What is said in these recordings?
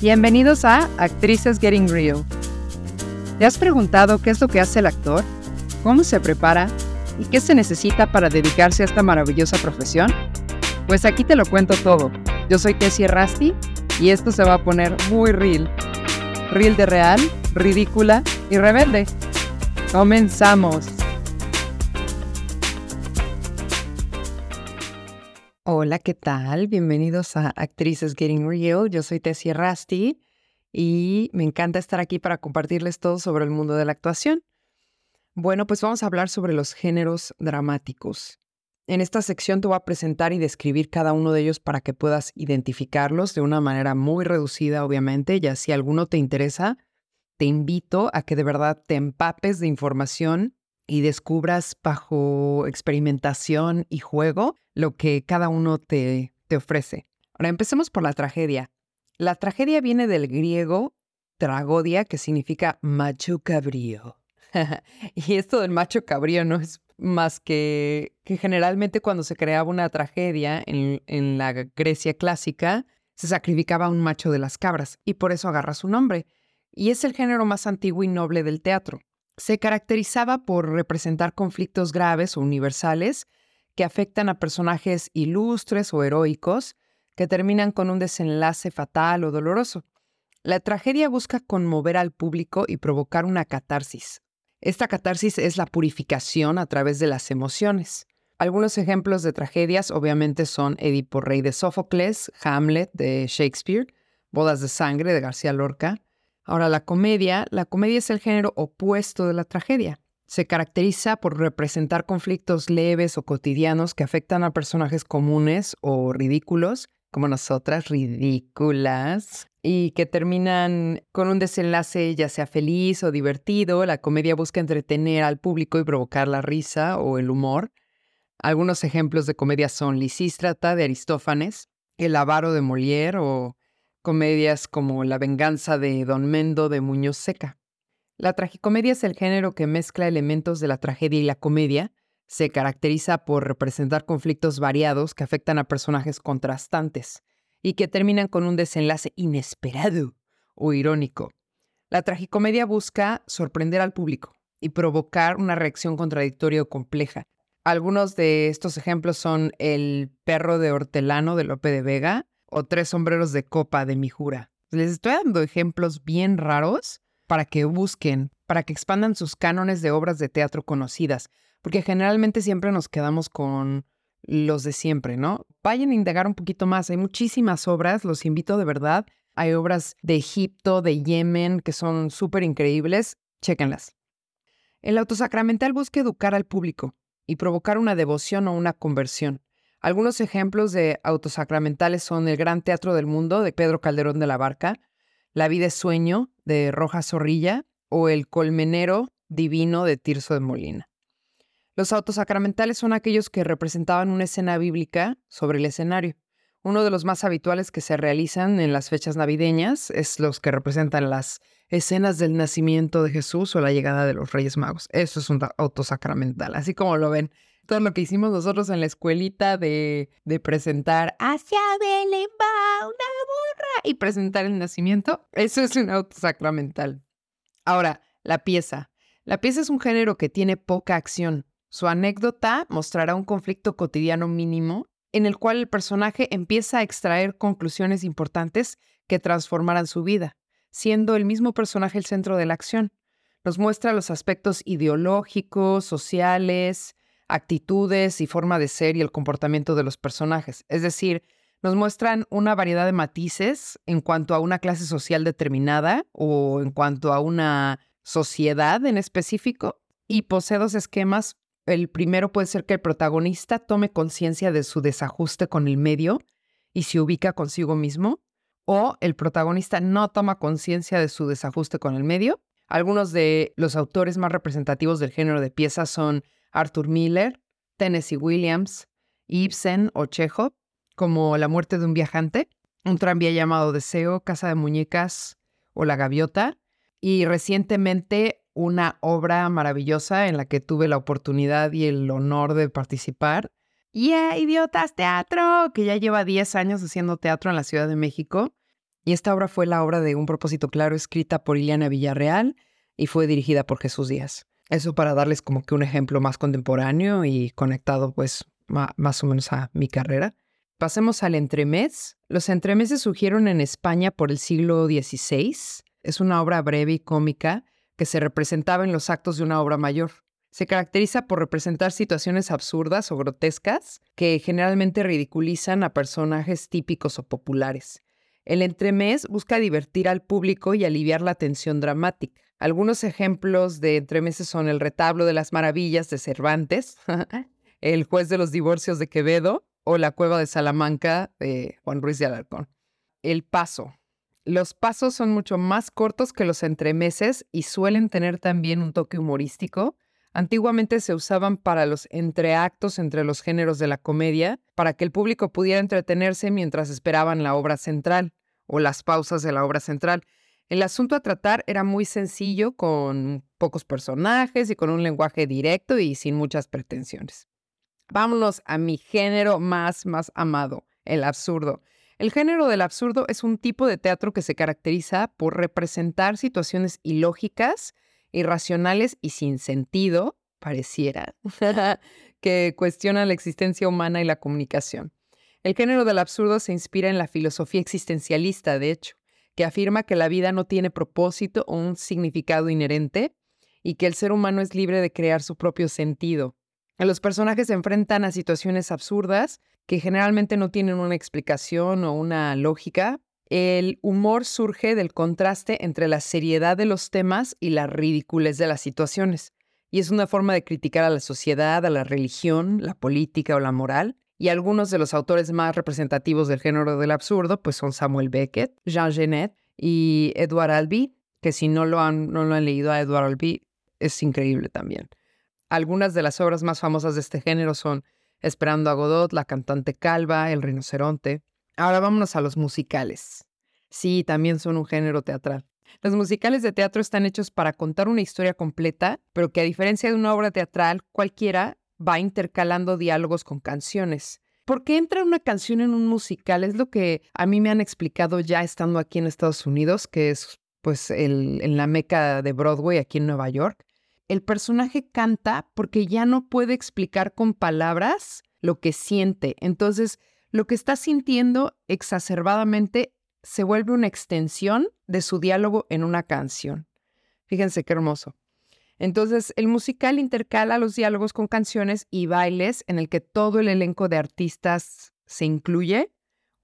Bienvenidos a Actrices Getting Real. ¿Te has preguntado qué es lo que hace el actor? ¿Cómo se prepara? ¿Y qué se necesita para dedicarse a esta maravillosa profesión? Pues aquí te lo cuento todo. Yo soy Tessie Rasti y esto se va a poner muy real. Real de real, ridícula y rebelde. Comenzamos. Hola, ¿qué tal? Bienvenidos a Actrices Getting Real. Yo soy Tessie Rasti y me encanta estar aquí para compartirles todo sobre el mundo de la actuación. Bueno, pues vamos a hablar sobre los géneros dramáticos. En esta sección te voy a presentar y describir cada uno de ellos para que puedas identificarlos de una manera muy reducida, obviamente, ya si alguno te interesa, te invito a que de verdad te empapes de información y descubras bajo experimentación y juego lo que cada uno te, te ofrece. Ahora empecemos por la tragedia. La tragedia viene del griego tragodia, que significa macho cabrío. y esto del macho cabrío no es más que que generalmente cuando se creaba una tragedia en, en la Grecia clásica, se sacrificaba a un macho de las cabras y por eso agarra su nombre. Y es el género más antiguo y noble del teatro se caracterizaba por representar conflictos graves o universales que afectan a personajes ilustres o heroicos que terminan con un desenlace fatal o doloroso. La tragedia busca conmover al público y provocar una catarsis. Esta catarsis es la purificación a través de las emociones. Algunos ejemplos de tragedias obviamente son Edipo Rey de Sófocles, Hamlet de Shakespeare, Bodas de Sangre de García Lorca, Ahora, la comedia, la comedia es el género opuesto de la tragedia. Se caracteriza por representar conflictos leves o cotidianos que afectan a personajes comunes o ridículos, como nosotras, ridículas, y que terminan con un desenlace ya sea feliz o divertido. La comedia busca entretener al público y provocar la risa o el humor. Algunos ejemplos de comedia son Lisístrata de Aristófanes, El avaro de Molière o comedias como La venganza de Don Mendo de Muñoz Seca. La tragicomedia es el género que mezcla elementos de la tragedia y la comedia. Se caracteriza por representar conflictos variados que afectan a personajes contrastantes y que terminan con un desenlace inesperado o irónico. La tragicomedia busca sorprender al público y provocar una reacción contradictoria o compleja. Algunos de estos ejemplos son El perro de hortelano de Lope de Vega, o tres sombreros de copa de mi jura. Les estoy dando ejemplos bien raros para que busquen, para que expandan sus cánones de obras de teatro conocidas, porque generalmente siempre nos quedamos con los de siempre, ¿no? Vayan a indagar un poquito más, hay muchísimas obras, los invito de verdad. Hay obras de Egipto, de Yemen, que son súper increíbles, chéquenlas. El autosacramental busca educar al público y provocar una devoción o una conversión. Algunos ejemplos de autosacramentales son El Gran Teatro del Mundo de Pedro Calderón de la Barca, La vida es sueño de Roja Zorrilla o El Colmenero Divino de Tirso de Molina. Los autosacramentales son aquellos que representaban una escena bíblica sobre el escenario. Uno de los más habituales que se realizan en las fechas navideñas es los que representan las escenas del nacimiento de Jesús o la llegada de los Reyes Magos. Eso es un autosacramental, así como lo ven todo lo que hicimos nosotros en la escuelita de, de presentar hacia Belén va una burra y presentar el nacimiento, eso es un auto sacramental. Ahora, la pieza. La pieza es un género que tiene poca acción. Su anécdota mostrará un conflicto cotidiano mínimo en el cual el personaje empieza a extraer conclusiones importantes que transformarán su vida, siendo el mismo personaje el centro de la acción. Nos muestra los aspectos ideológicos, sociales, actitudes y forma de ser y el comportamiento de los personajes. Es decir, nos muestran una variedad de matices en cuanto a una clase social determinada o en cuanto a una sociedad en específico y posee dos esquemas. El primero puede ser que el protagonista tome conciencia de su desajuste con el medio y se ubica consigo mismo, o el protagonista no toma conciencia de su desajuste con el medio. Algunos de los autores más representativos del género de piezas son Arthur Miller, Tennessee Williams, Ibsen o Chekhov, como La muerte de un viajante, un tranvía llamado Deseo, Casa de Muñecas o La Gaviota, y recientemente una obra maravillosa en la que tuve la oportunidad y el honor de participar. ¡Yeah, idiotas teatro! Que ya lleva 10 años haciendo teatro en la Ciudad de México Y esta obra fue la obra de Un propósito claro escrita por Ileana Villarreal y fue dirigida por Jesús Díaz. Eso para darles como que un ejemplo más contemporáneo y conectado pues más o menos a mi carrera. Pasemos al entremés. Los entremeses surgieron en España por el siglo XVI. Es una obra breve y cómica que se representaba en los actos de una obra mayor. Se caracteriza por representar situaciones absurdas o grotescas que generalmente ridiculizan a personajes típicos o populares. El entremés busca divertir al público y aliviar la tensión dramática. Algunos ejemplos de entremeses son El retablo de las maravillas de Cervantes, El juez de los divorcios de Quevedo o La cueva de Salamanca de Juan Ruiz de Alarcón. El paso. Los pasos son mucho más cortos que los entremeses y suelen tener también un toque humorístico. Antiguamente se usaban para los entreactos entre los géneros de la comedia, para que el público pudiera entretenerse mientras esperaban la obra central o las pausas de la obra central. El asunto a tratar era muy sencillo, con pocos personajes y con un lenguaje directo y sin muchas pretensiones. Vámonos a mi género más, más amado, el absurdo. El género del absurdo es un tipo de teatro que se caracteriza por representar situaciones ilógicas, irracionales y sin sentido, pareciera, que cuestionan la existencia humana y la comunicación. El género del absurdo se inspira en la filosofía existencialista, de hecho, que afirma que la vida no tiene propósito o un significado inherente y que el ser humano es libre de crear su propio sentido. Los personajes se enfrentan a situaciones absurdas que generalmente no tienen una explicación o una lógica. El humor surge del contraste entre la seriedad de los temas y la ridiculez de las situaciones. Y es una forma de criticar a la sociedad, a la religión, la política o la moral, y algunos de los autores más representativos del género del absurdo pues son Samuel Beckett, Jean Genet y Edward Albee, que si no lo han, no lo han leído a Edward Albee, es increíble también. Algunas de las obras más famosas de este género son Esperando a Godot, La cantante calva, El rinoceronte. Ahora vámonos a los musicales. Sí, también son un género teatral. Los musicales de teatro están hechos para contar una historia completa, pero que a diferencia de una obra teatral cualquiera, va intercalando diálogos con canciones. ¿Por qué entra una canción en un musical? Es lo que a mí me han explicado ya estando aquí en Estados Unidos, que es pues en la meca de Broadway aquí en Nueva York. El personaje canta porque ya no puede explicar con palabras lo que siente. Entonces, lo que está sintiendo exacerbadamente se vuelve una extensión de su diálogo en una canción. Fíjense qué hermoso. Entonces, el musical intercala los diálogos con canciones y bailes en el que todo el elenco de artistas se incluye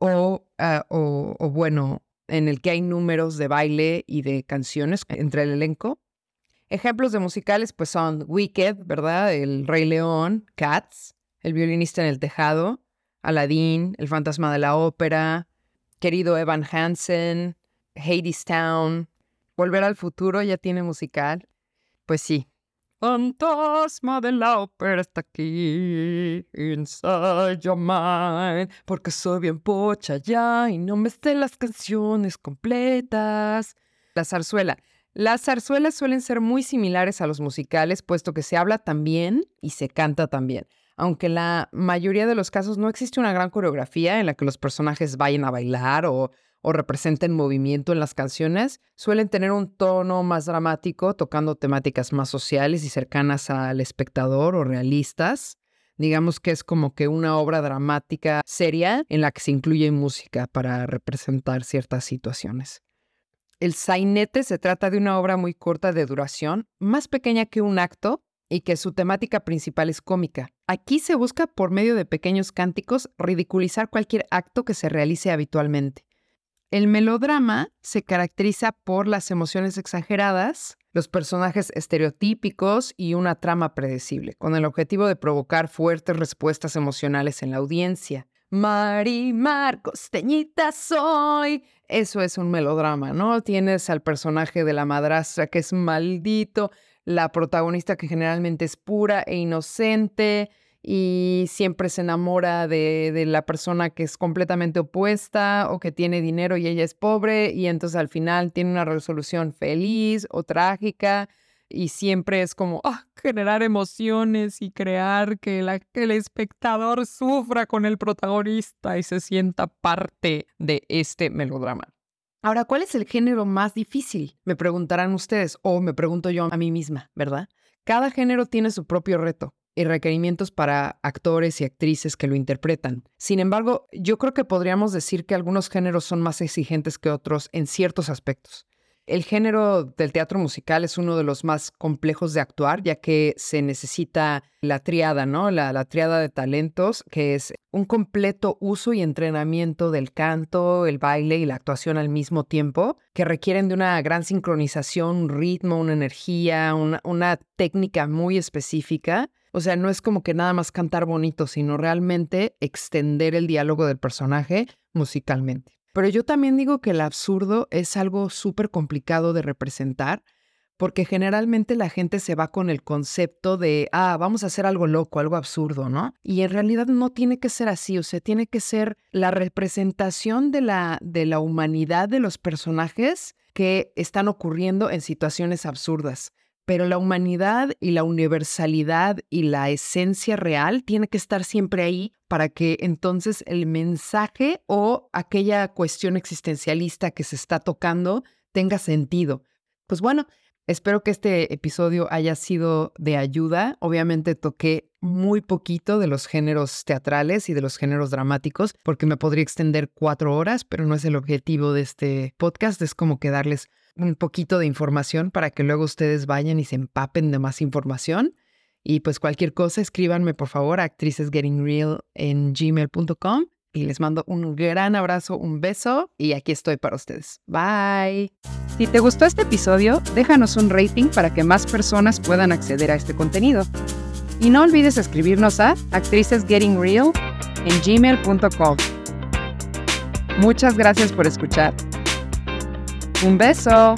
ah, o, o, bueno, en el que hay números de baile y de canciones entre el elenco. Ejemplos de musicales pues son Wicked, ¿verdad? El Rey León, Cats, El violinista en el tejado, Aladdin, El fantasma de la ópera, Querido Evan Hansen, Town, Volver al futuro ya tiene musical, pues sí. Fantasma de la ópera está aquí, inside your mind, porque soy bien pocha ya y no me sé las canciones completas. La zarzuela. Las zarzuelas suelen ser muy similares a los musicales, puesto que se habla también y se canta también. Aunque en la mayoría de los casos no existe una gran coreografía en la que los personajes vayan a bailar o o representen movimiento en las canciones, suelen tener un tono más dramático, tocando temáticas más sociales y cercanas al espectador o realistas. Digamos que es como que una obra dramática seria en la que se incluye música para representar ciertas situaciones. El sainete se trata de una obra muy corta de duración, más pequeña que un acto y que su temática principal es cómica. Aquí se busca por medio de pequeños cánticos ridiculizar cualquier acto que se realice habitualmente. El melodrama se caracteriza por las emociones exageradas, los personajes estereotípicos y una trama predecible, con el objetivo de provocar fuertes respuestas emocionales en la audiencia. Mari Marcos, teñita soy. Eso es un melodrama, ¿no? Tienes al personaje de la madrastra que es maldito, la protagonista que generalmente es pura e inocente, y siempre se enamora de, la persona que es completamente opuesta o que tiene dinero y ella es pobre y entonces al final tiene una resolución feliz o trágica y siempre es como ah, generar emociones y crear que, que el espectador sufra con el protagonista y se sienta parte de este melodrama. Ahora, ¿cuál es el género más difícil? Me preguntarán ustedes o me pregunto yo a mí misma, ¿verdad? Cada género tiene su propio reto y requerimientos para actores y actrices que lo interpretan. Sin embargo, yo creo que podríamos decir que algunos géneros son más exigentes que otros en ciertos aspectos. El género del teatro musical es uno de los más complejos de actuar, ya que se necesita la triada, ¿no? La, triada de talentos, que es un completo uso y entrenamiento del canto, el baile y la actuación al mismo tiempo, que requieren de una gran sincronización, un ritmo, una energía, una técnica muy específica. O sea, no es como que nada más cantar bonito, sino realmente extender el diálogo del personaje musicalmente. Pero yo también digo que el absurdo es algo súper complicado de representar porque generalmente la gente se va con el concepto de, ah, vamos a hacer algo loco, algo absurdo, ¿no? Y en realidad no tiene que ser así, o sea, tiene que ser la representación de la, de la humanidad de los personajes que están ocurriendo en situaciones absurdas pero la humanidad y la universalidad y la esencia real tiene que estar siempre ahí para que entonces el mensaje o aquella cuestión existencialista que se está tocando tenga sentido. Pues bueno, espero que este episodio haya sido de ayuda. Obviamente toqué muy poquito de los géneros teatrales y de los géneros dramáticos porque me podría extender cuatro horas, pero no es el objetivo de este podcast, es como que darles un poquito de información para que luego ustedes vayan y se empapen de más información. Y pues cualquier cosa, escríbanme por favor a actricesgettingreal en gmail.com y les mando un gran abrazo, un beso y aquí estoy para ustedes. Bye. Si te gustó este episodio, déjanos un rating para que más personas puedan acceder a este contenido. Y no olvides escribirnos a actricesgettingreal en gmail.com. Muchas gracias por escuchar. Un beso.